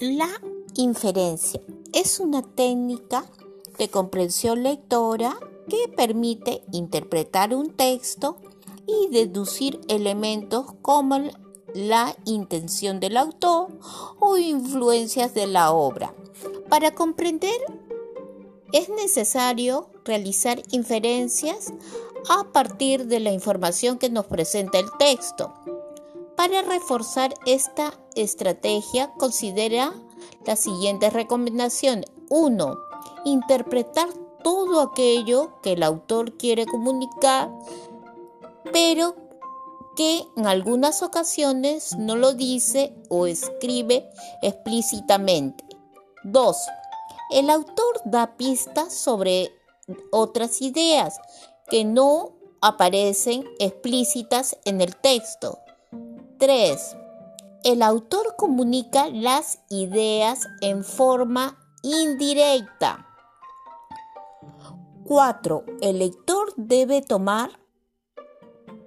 La inferencia es una técnica de comprensión lectora que permite interpretar un texto y deducir elementos como la intención del autor o influencias de la obra. Para comprender es necesario realizar inferencias a partir de la información que nos presenta el texto. Para reforzar esta estrategia, considera las siguientes recomendaciones. 1. Interpretar todo aquello que el autor quiere comunicar, pero que en algunas ocasiones no lo dice o escribe explícitamente. 2. El autor da pistas sobre otras ideas que no aparecen explícitas en el texto. 3. El autor comunica las ideas en forma indirecta. 4. El lector debe tomar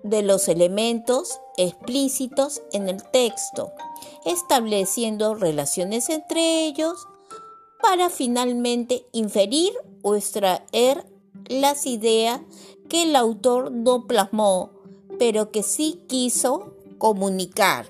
de los elementos explícitos en el texto, estableciendo relaciones entre ellos para finalmente inferir o extraer las ideas que el autor no plasmó, pero que sí quiso comunicar.